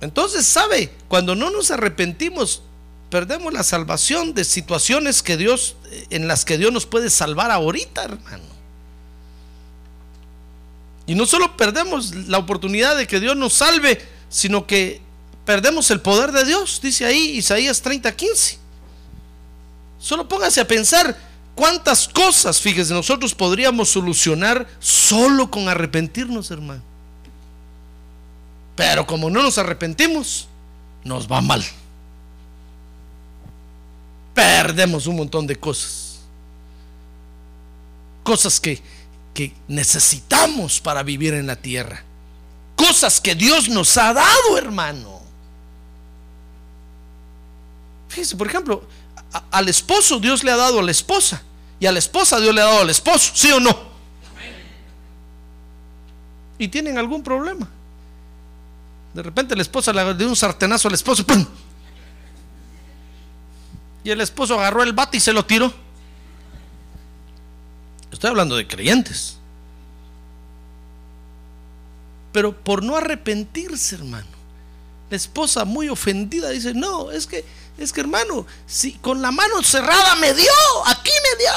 Entonces, ¿sabe? Cuando no nos arrepentimos, perdemos la salvación de situaciones que Dios en las que Dios nos puede salvar ahorita, hermano. Y no solo perdemos la oportunidad de que Dios nos salve, sino que perdemos el poder de Dios, dice ahí Isaías 30:15. Solo póngase a pensar cuántas cosas, fíjese, nosotros podríamos solucionar solo con arrepentirnos, hermano. Pero como no nos arrepentimos, nos va mal perdemos un montón de cosas. Cosas que, que necesitamos para vivir en la tierra. Cosas que Dios nos ha dado, hermano. Fíjese, por ejemplo, al esposo Dios le ha dado a la esposa y a la esposa Dios le ha dado al esposo, ¿sí o no? Y tienen algún problema. De repente la esposa le dio un sartenazo al esposo, ¡pum! Y el esposo agarró el bate y se lo tiró. Estoy hablando de creyentes. Pero por no arrepentirse, hermano. La esposa muy ofendida dice, no, es que, es que hermano, si con la mano cerrada me dio, aquí me dio.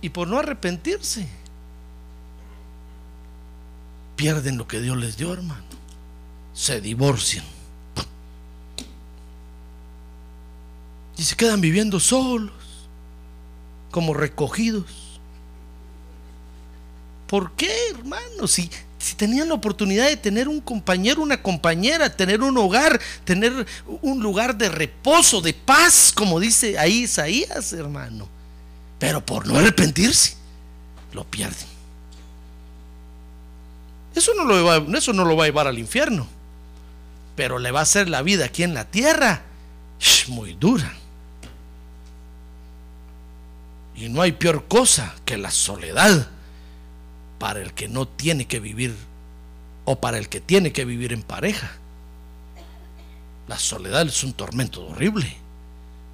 Y, por no arrepentirse, pierden lo que Dios les dio, hermano. Se divorcian. Y se quedan viviendo solos, como recogidos. ¿Por qué, hermano? Si, tenían la oportunidad de tener un compañero, una compañera, tener un hogar, tener un lugar de reposo, de paz, como dice ahí Isaías, hermano. Pero por no arrepentirse, lo pierden. Eso no lo va, eso no lo va a llevar al infierno, pero le va a hacer la vida aquí en la tierra muy dura. Y no hay peor cosa que la soledad para el que no tiene que vivir o para el que tiene que vivir en pareja. La soledad es un tormento horrible.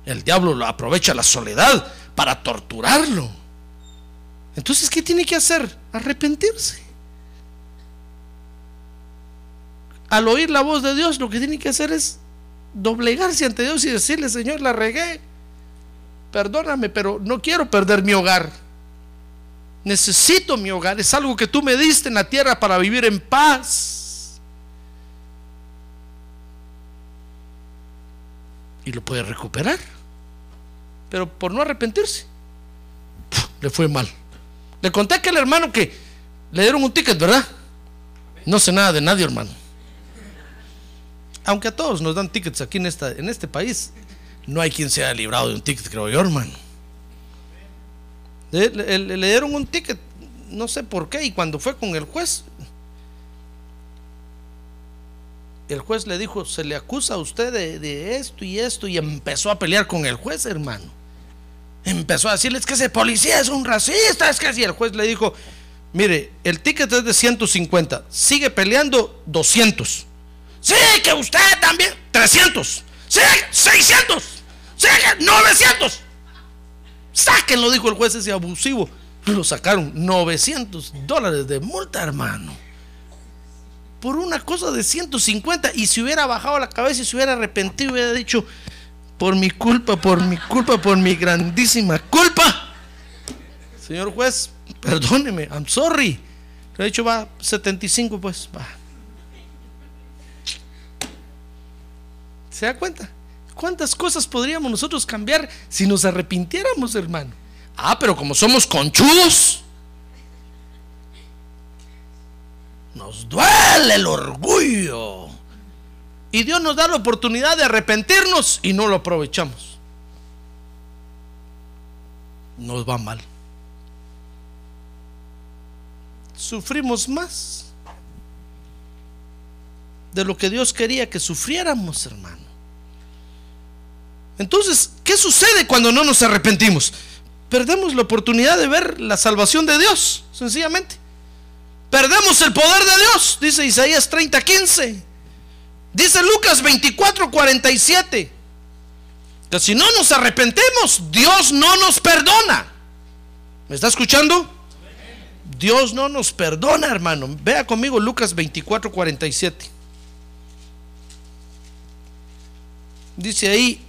El diablo lo aprovecha la soledad para torturarlo. Entonces, ¿qué tiene que hacer? Arrepentirse. Al oír la voz de Dios, lo que tiene que hacer es doblegarse ante Dios y decirle, Señor, la regué. Perdóname, pero no quiero perder mi hogar. Necesito mi hogar. Es algo que tú me diste en la tierra para vivir en paz. Y lo puede recuperar. Pero por no arrepentirse, le fue mal. Le conté a aquel hermano que le dieron un ticket, ¿verdad? No sé nada de nadie, hermano. Aunque a todos nos dan tickets aquí en, esta, en este país, no hay quien se haya librado de un ticket, creo yo, hermano. Le, dieron un ticket, no sé por qué, y cuando fue con el juez, el juez le dijo, se le acusa a usted de, esto y esto, y empezó a pelear con el juez, hermano. Empezó a decirle, es que ese policía es un racista, es que así. El juez le dijo, mire, el ticket es de 150, sigue peleando 200. Sí, que usted también, 300. Sí, 600. Sí, 900. Sáquenlo, dijo el juez ese abusivo. Lo sacaron 900 dólares de multa, hermano. Por una cosa de 150. Y si hubiera bajado la cabeza y se hubiera arrepentido, hubiera dicho, por mi culpa, por mi culpa, por mi grandísima culpa. Señor juez, perdóneme, I'm sorry. Le he dicho, va 75, pues, va. ¿Se da cuenta? ¿Cuántas cosas podríamos nosotros cambiar si nos arrepintiéramos, hermano? Ah, pero como somos conchudos, nos duele el orgullo. Y Dios nos da la oportunidad de arrepentirnos y no lo aprovechamos. Nos va mal. Sufrimos más de lo que Dios quería que sufriéramos, hermano. Entonces, ¿qué sucede cuando no nos arrepentimos? Perdemos la oportunidad de ver la salvación de Dios, sencillamente. Perdemos el poder de Dios, dice Isaías 30, 15. Dice Lucas 24, 47. Que si no nos arrepentimos, Dios no nos perdona. ¿Me está escuchando? Dios no nos perdona, hermano. Vea conmigo Lucas 24, 47. Dice ahí,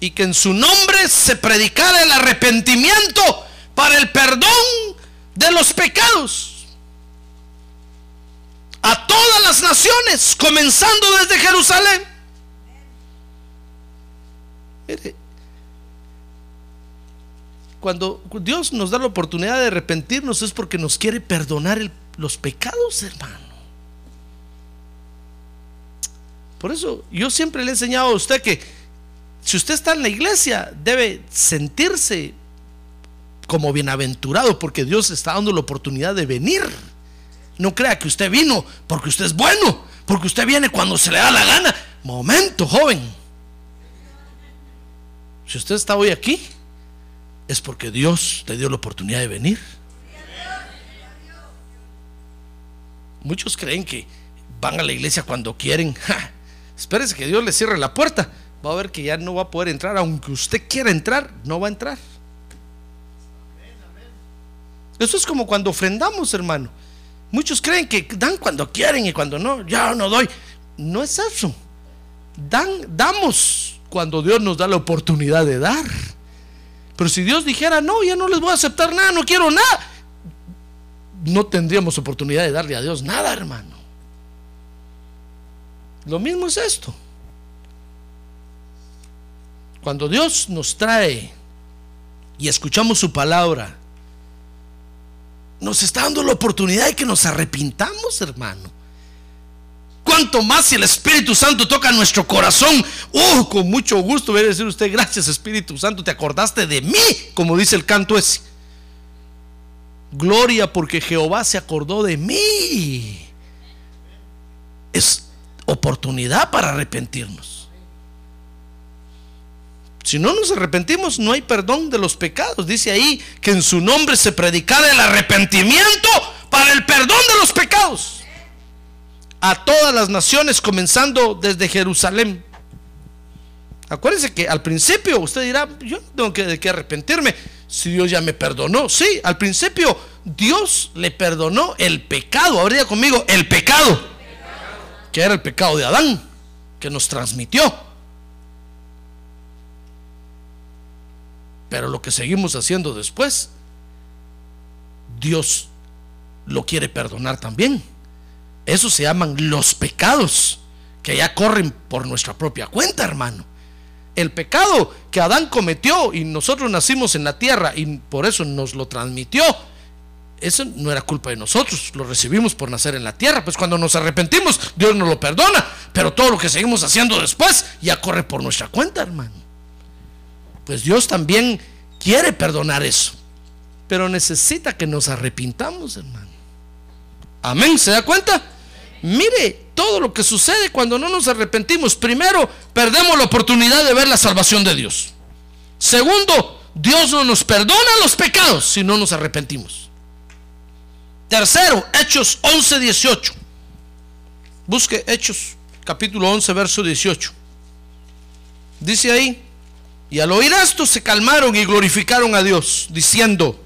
y que en su nombre se predicara el arrepentimiento para el perdón de los pecados a todas las naciones, comenzando desde Jerusalén. Cuando Dios nos da la oportunidad de arrepentirnos es porque nos quiere perdonar los pecados, hermano. Por eso yo siempre le he enseñado a usted que si usted está en la iglesia debe sentirse como bienaventurado porque Dios está dando la oportunidad de venir No crea que usted vino porque usted es bueno, porque usted viene cuando se le da la gana. Momento, joven. Si usted está hoy aquí, es porque Dios le dio la oportunidad de venir. Muchos creen que van a la iglesia cuando quieren. espérese que Dios le cierre la puerta. Va a ver que ya no va a poder entrar. Aunque usted quiera entrar, no va a entrar. Eso es como cuando ofrendamos, hermano. Muchos creen que dan cuando quieren y cuando no, ya no doy. No es eso. Dan, damos cuando Dios nos da la oportunidad de dar. Pero si Dios dijera, no, ya no les voy a aceptar nada, no quiero nada, no tendríamos oportunidad de darle a Dios nada, hermano. Lo mismo es esto. Cuando Dios nos trae y escuchamos su palabra, nos está dando la oportunidad de que nos arrepintamos, hermano. Cuanto más si el Espíritu Santo toca nuestro corazón, oh, con mucho gusto voy a decir usted, gracias Espíritu Santo, te acordaste de mí, como dice el canto ese. Gloria porque Jehová se acordó de mí. Es oportunidad para arrepentirnos. Si no nos arrepentimos, no hay perdón de los pecados. Dice ahí que en su nombre se predicara el arrepentimiento para el perdón de los pecados a todas las naciones, comenzando desde Jerusalén. Acuérdense que al principio usted dirá, yo no tengo que, arrepentirme si Dios ya me perdonó. Sí, al principio Dios le perdonó el pecado. Habría conmigo el pecado, que era el pecado de Adán, que nos transmitió. Pero lo que seguimos haciendo después, Dios lo quiere perdonar también. Eso se llaman los pecados que ya corren por nuestra propia cuenta, hermano. El pecado que Adán cometió y nosotros nacimos en la tierra y por eso nos lo transmitió, eso no era culpa de nosotros, lo recibimos por nacer en la tierra. Pues cuando nos arrepentimos, Dios nos lo perdona, pero todo lo que seguimos haciendo después ya corre por nuestra cuenta, hermano. Pues Dios también quiere perdonar eso, pero necesita que nos arrepintamos, hermano. Amén, ¿se da cuenta? Mire todo lo que sucede cuando no nos arrepentimos. Primero, perdemos la oportunidad de ver la salvación de Dios. Segundo, Dios no nos perdona los pecados si no nos arrepentimos. Tercero, Hechos 11, 18. Busque Hechos capítulo 11, verso 18. Dice ahí, y al oír esto se calmaron y glorificaron a Dios, diciendo,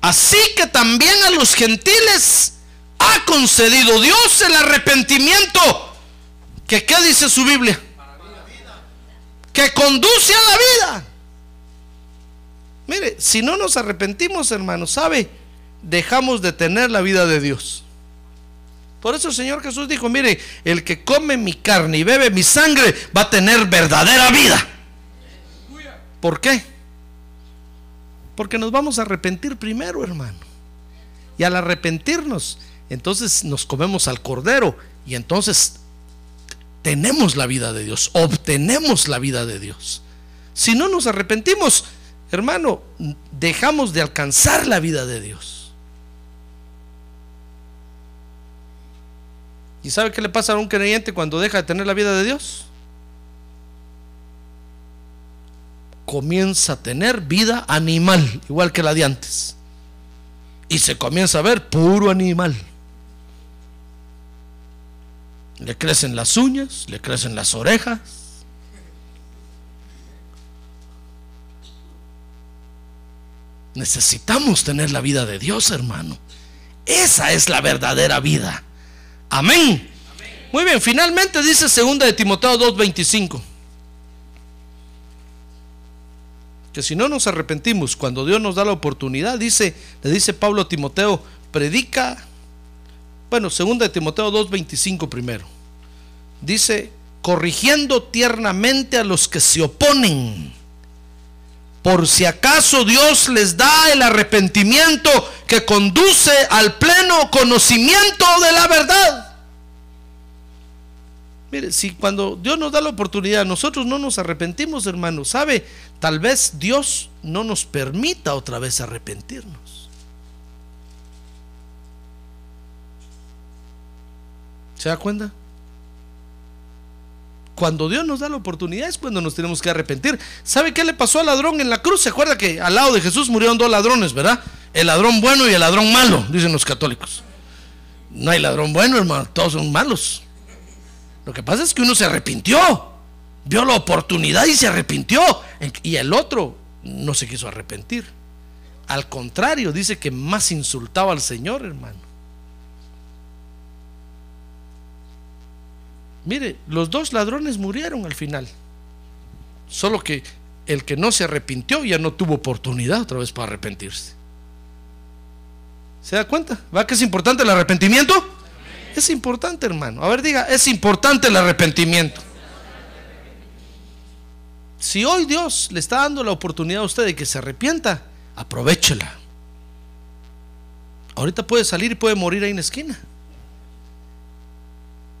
así que también a los gentiles ha concedido Dios el arrepentimiento. ¿Que qué dice su Biblia? Que conduce a la vida. Mire, si no nos arrepentimos, hermanos, ¿sabe? Dejamos de tener la vida de Dios. Por eso el Señor Jesús dijo, mire, el que come mi carne y bebe mi sangre va a tener verdadera vida. ¿Por qué? Porque nos vamos a arrepentir primero, hermano. Y al arrepentirnos, entonces nos comemos al cordero y entonces tenemos la vida de Dios, obtenemos la vida de Dios. Si no nos arrepentimos, hermano, dejamos de alcanzar la vida de Dios. ¿Y sabe qué le pasa a un creyente cuando deja de tener la vida de Dios? Comienza a tener vida animal, igual que la de antes. Y se comienza a ver puro animal. Le crecen las uñas, le crecen las orejas. Necesitamos tener la vida de Dios, hermano. Esa es la verdadera vida. Amén. Muy bien, finalmente dice segunda de Timoteo 2:25. Que si no nos arrepentimos cuando Dios nos da la oportunidad, dice, le dice Pablo a Timoteo, predica bueno, segunda de Timoteo 2:25 primero. Dice, corrigiendo tiernamente a los que se oponen, por si acaso Dios les da el arrepentimiento que conduce al pleno conocimiento de la verdad. Mire, si cuando Dios nos da la oportunidad, nosotros no nos arrepentimos, hermano, ¿sabe? Tal vez Dios no nos permita otra vez arrepentirnos. ¿Se da cuenta? Cuando Dios nos da la oportunidad es cuando nos tenemos que arrepentir. ¿Sabe qué le pasó al ladrón en la cruz? ¿Se acuerda que al lado de Jesús murieron dos ladrones, verdad? El ladrón bueno y el ladrón malo, dicen los católicos. No hay ladrón bueno, hermano, todos son malos. Lo que pasa es que uno se arrepintió, vio la oportunidad y se arrepintió. Y el otro no se quiso arrepentir. Al contrario, dice que más insultaba al Señor, hermano. Mire, los dos ladrones murieron al final. Solo que el que no se arrepintió ya no tuvo oportunidad otra vez para arrepentirse. ¿Se da cuenta? ¿Va que es importante el arrepentimiento? Es importante, hermano. A ver, diga, es importante el arrepentimiento. Si hoy Dios le está dando la oportunidad a usted de que se arrepienta, aprovechela. Ahorita puede salir y puede morir ahí en la esquina.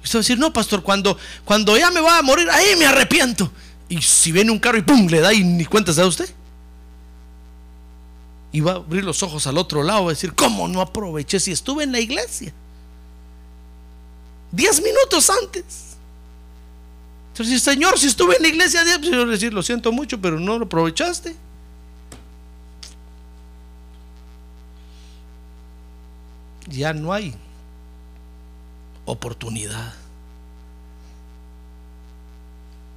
Usted va a decir, no, pastor, cuando, cuando ya me va a morir, ahí me arrepiento. Y si viene un carro y pum, le da y ni cuenta se da usted. Y va a abrir los ojos al otro lado, va a decir, ¿cómo no aproveché si estuve en la iglesia? Diez minutos antes. Entonces, Señor, si estuve en la iglesia, pues, decir, lo siento mucho, pero no lo aprovechaste. Ya no hay oportunidad.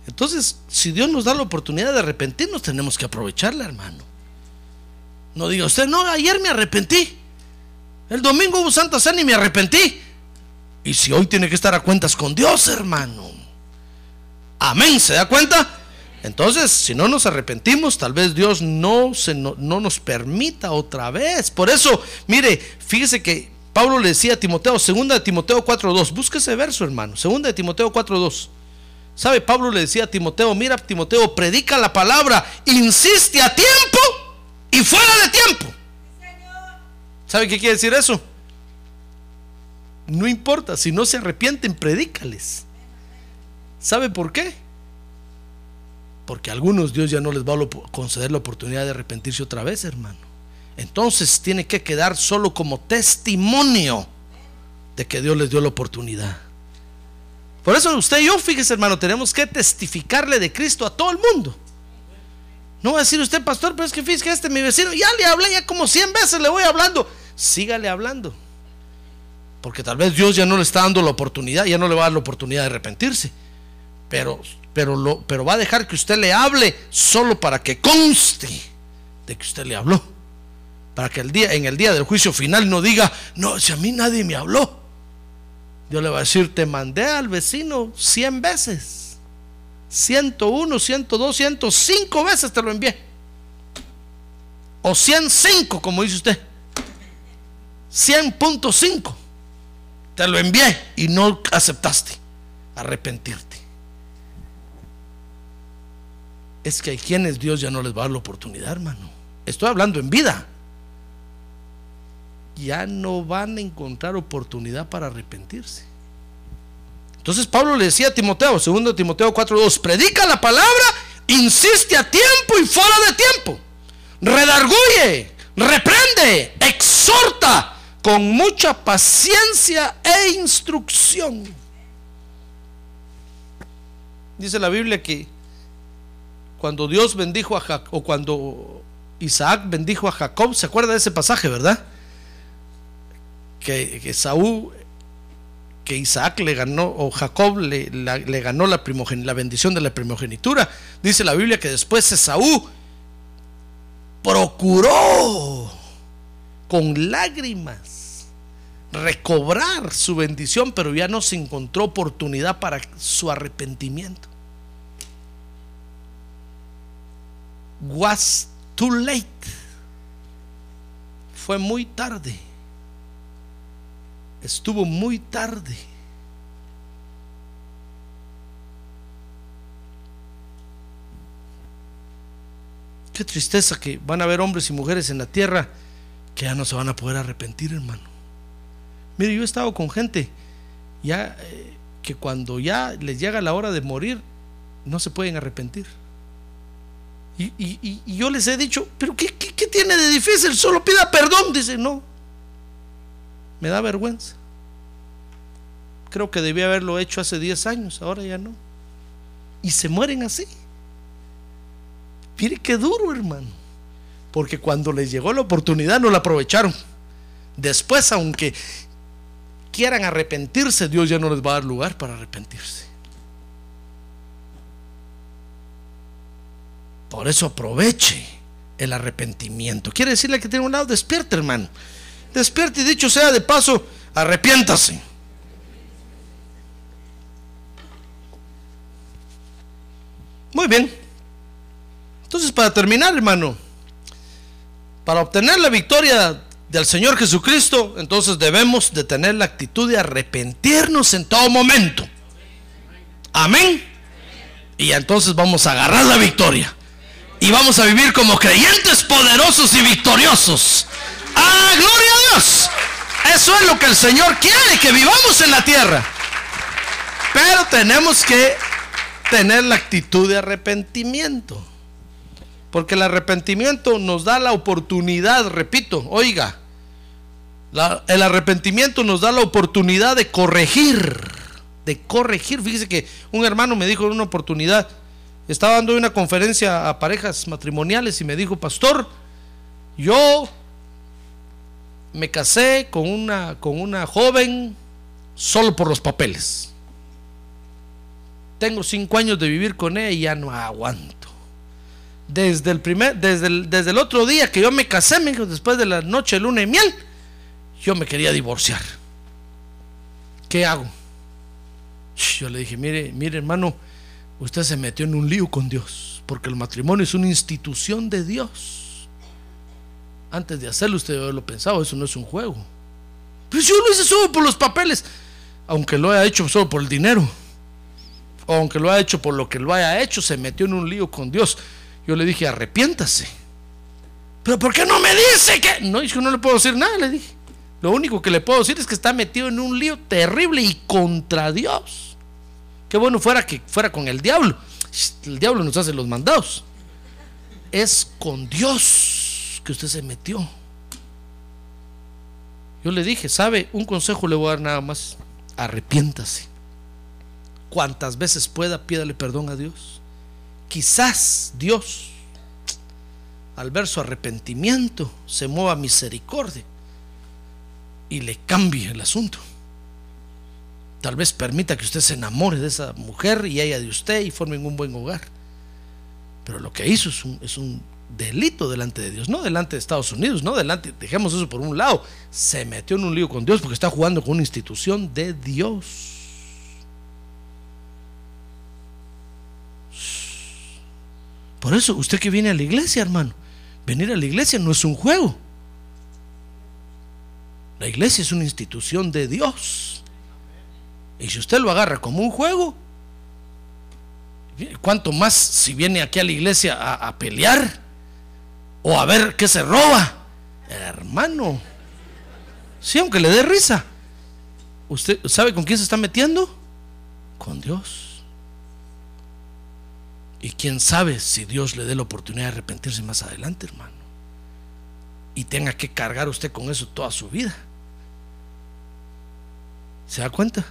Entonces, si Dios nos da la oportunidad de arrepentirnos, tenemos que aprovecharla, hermano. No diga usted, no, ayer me arrepentí. El domingo hubo Santa Cena y me arrepentí. Y si hoy tiene que estar a cuentas con Dios, hermano. Amén, ¿se da cuenta? Entonces, si no nos arrepentimos, tal vez Dios no, se, no, nos permita otra vez. Por eso, mire, fíjese que Pablo le decía a Timoteo, segunda de Timoteo 4.2, busque ese verso, hermano, segunda de Timoteo 4.2. ¿Sabe? Pablo le decía a Timoteo, mira, Timoteo, predica la palabra, insiste a tiempo y fuera de tiempo. ¿Sabe qué quiere decir eso? No importa, si no se arrepienten, predícales. ¿Sabe por qué? Porque a algunos Dios ya no les va a conceder la oportunidad de arrepentirse otra vez, hermano. Entonces tiene que quedar solo como testimonio de que Dios les dio la oportunidad. Por eso usted y yo, fíjese hermano, tenemos que testificarle de Cristo a todo el mundo. No va a decir usted, pastor, pero es que fíjese este mi vecino, ya le hablé, ya como 100 veces le voy hablando. Sígale hablando. Porque tal vez Dios ya no le está dando la oportunidad, ya no le va a dar la oportunidad de arrepentirse. Pero, pero, pero va a dejar que usted le hable solo para que conste de que usted le habló. Para que el día, en el día del juicio final no diga, no, si a mí nadie me habló. Dios le va a decir, te mandé al vecino 100 veces 101, 102, 105 veces te lo envié. O 105, como dice usted. 100.5. Te lo envié y no aceptaste arrepentirte. Es que hay quienes Dios ya no les va a dar la oportunidad, hermano. Estoy hablando en vida. Ya no van a encontrar oportunidad para arrepentirse. Entonces Pablo le decía a Timoteo, segundo Timoteo 4.2, predica la palabra, insiste a tiempo y fuera de tiempo. Redarguye, reprende, exhorta con mucha paciencia e instrucción. Dice la Biblia que cuando Dios bendijo a Jacob, o cuando Isaac bendijo a Jacob, ¿se acuerda de ese pasaje, verdad? Que, que Saúl que Isaac le ganó, o Jacob le, le ganó la, la bendición de la primogenitura. Dice la Biblia que después Esaú procuró con lágrimas recobrar su bendición, pero ya no se encontró oportunidad para su arrepentimiento. Was too late. Fue muy tarde estuvo muy tarde. Qué tristeza que van a haber hombres y mujeres en la tierra que ya no se van a poder arrepentir, hermano. Mire, yo he estado con gente ya eh, que cuando ya les llega la hora de morir, no se pueden arrepentir. Y, yo les he dicho, pero ¿qué, qué tiene de difícil? Solo pida perdón. Dice, no, me da vergüenza. creo que debía haberlo hecho hace 10 años, ahora ya no. Y se mueren así. Mire qué duro, hermano. Porque cuando les llegó la oportunidad no la aprovecharon. Después, aunque quieran arrepentirse, Dios ya no les va a dar lugar para arrepentirse. Por eso aproveche el arrepentimiento. Quiere decirle que tiene un lado, despierte, hermano. Despierte y dicho sea de paso, arrepiéntase. Muy bien. Entonces, para terminar, hermano, para obtener la victoria del Señor Jesucristo, entonces debemos de tener la actitud de arrepentirnos en todo momento. Amén. Y entonces vamos a agarrar la victoria. Y vamos a vivir como creyentes poderosos y victoriosos. ¡Ah, gloria a Dios! Eso es lo que el Señor quiere, que vivamos en la tierra. Pero tenemos que tener la actitud de arrepentimiento. Porque el arrepentimiento nos da la oportunidad, repito, oiga, el arrepentimiento nos da la oportunidad de corregir, de corregir. Fíjese que un hermano me dijo en una oportunidad, estaba dando una conferencia a parejas matrimoniales y me dijo, pastor, yo me casé con una, con una joven solo por los papeles. Tengo cinco años de vivir con ella y ya no aguanto. Desde el, primer, desde desde el otro día que yo me casé, me después de la noche luna y miel, yo me quería divorciar. ¿Qué hago? Yo le dije, mire, mire hermano, usted se metió en un lío con Dios, porque el matrimonio es una institución de Dios. Antes de hacerlo usted lo pensado, eso no es un juego. Pues yo lo hice solo por los papeles, aunque lo haya hecho solo por el dinero, aunque lo haya hecho por lo que lo haya hecho, se metió en un lío con Dios. Yo le dije, arrepiéntase. Pero ¿por qué no me dice que? No, yo no le puedo decir nada, le dije. Lo único que le puedo decir es que está metido en un lío terrible y contra Dios. Qué bueno fuera que fuera con el diablo. El diablo nos hace los mandados. Es con Dios que usted se metió. Yo le dije, ¿sabe? Un consejo le voy a dar nada más. Arrepiéntase. Cuantas veces pueda, pídale perdón a Dios. Quizás Dios, al ver su arrepentimiento, se mueva misericordia y le cambie el asunto. Tal vez permita que usted se enamore de esa mujer y ella de usted y formen un buen hogar. Pero lo que hizo es un, es un delito delante de Dios, no delante de Estados Unidos, no delante, dejemos eso por un lado. Se metió en un lío con Dios porque está jugando con una institución de Dios. Por eso, usted que viene a la iglesia, hermano, venir a la iglesia no es un juego. La iglesia es una institución de Dios. Y si usted lo agarra como un juego, ¿cuánto más si viene aquí a la iglesia a, pelear o a ver qué se roba? Hermano, sí, aunque le dé risa. ¿Usted sabe con quién se está metiendo? Con Dios. Y quién sabe si Dios le dé la oportunidad de arrepentirse más adelante, hermano. Y tenga que cargar usted con eso toda su vida. ¿Se da cuenta?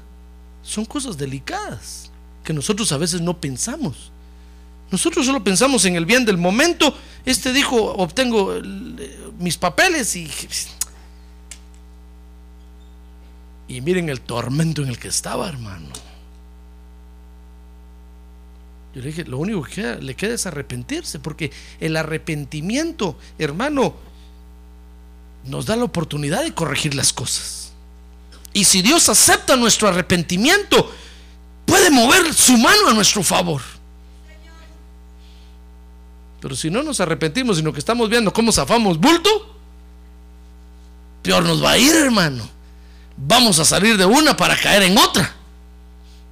Son cosas delicadas que nosotros a veces no pensamos. Nosotros solo pensamos en el bien del momento. Este dijo, obtengo eh, mis papeles y... Y miren el tormento en el que estaba, hermano. Yo le dije, lo único que le queda es arrepentirse, porque el arrepentimiento, hermano, nos da la oportunidad de corregir las cosas. Y si Dios acepta nuestro arrepentimiento, puede mover su mano a nuestro favor. Pero si no nos arrepentimos, sino que estamos viendo cómo zafamos bulto, peor nos va a ir, hermano. Vamos a salir de una para caer en otra.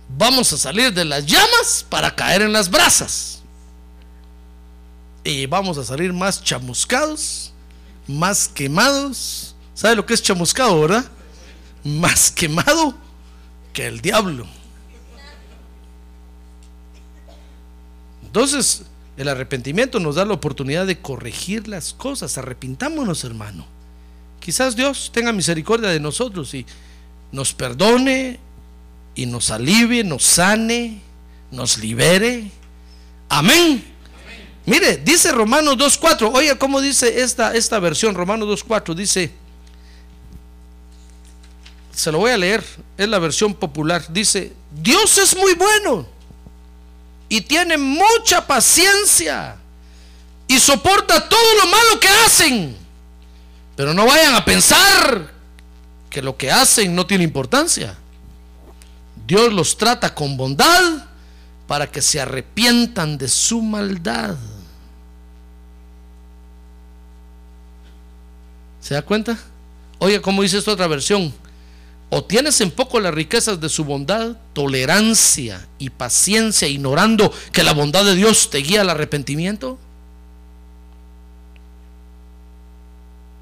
Vamos a salir de las llamas para caer en las brasas. Y vamos a salir más chamuscados, más quemados. ¿Sabe lo que es chamuscado, verdad? más quemado que el diablo. Entonces, el arrepentimiento nos da la oportunidad de corregir las cosas. Arrepintámonos, hermano. Quizás Dios tenga misericordia de nosotros y nos perdone y nos alivie, nos sane, nos libere. Amén. Mire, dice Romanos 2.4. Oiga, ¿cómo dice esta, esta versión? Romanos 2.4 dice, se lo voy a leer, es la versión popular. Dice, Dios es muy bueno y tiene mucha paciencia y soporta todo lo malo que hacen. Pero no vayan a pensar que lo que hacen no tiene importancia. Dios los trata con bondad para que se arrepientan de su maldad. ¿Se da cuenta? Oiga, ¿cómo dice esta otra versión? O tienes en poco las riquezas de su bondad, tolerancia y paciencia, ignorando que la bondad de Dios te guía al arrepentimiento.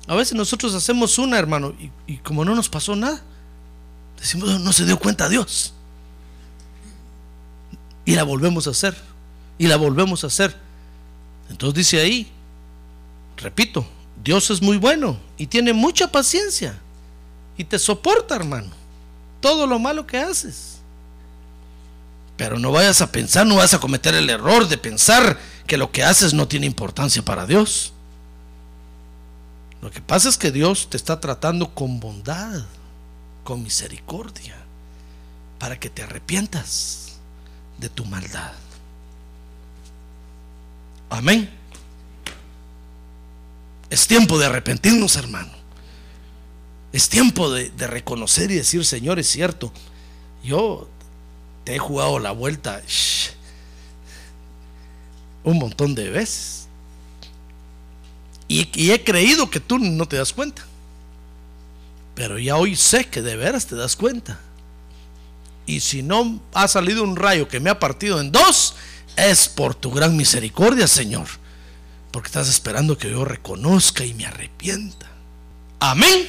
A veces nosotros hacemos una, hermano, y, como no nos pasó nada, decimos, no se dio cuenta Dios. Y la volvemos a hacer, y la volvemos a hacer. Entonces dice ahí, repito, Dios es muy bueno y tiene mucha paciencia y te soporta, hermano, todo lo malo que haces. Pero no vayas a pensar, no vas a cometer el error de pensar que lo que haces no tiene importancia para Dios. Lo que pasa es que Dios te está tratando con bondad, con misericordia, para que te arrepientas de tu maldad. Amén. Es tiempo de arrepentirnos, hermano. Es tiempo de, reconocer y decir, Señor, es cierto, yo te he jugado la vuelta un montón de veces. Y, he creído que tú no te das cuenta. Pero ya hoy sé que de veras te das cuenta. Y si no ha salido un rayo que me ha partido en dos, es por tu gran misericordia, Señor. Porque estás esperando que yo reconozca y me arrepienta. Amén.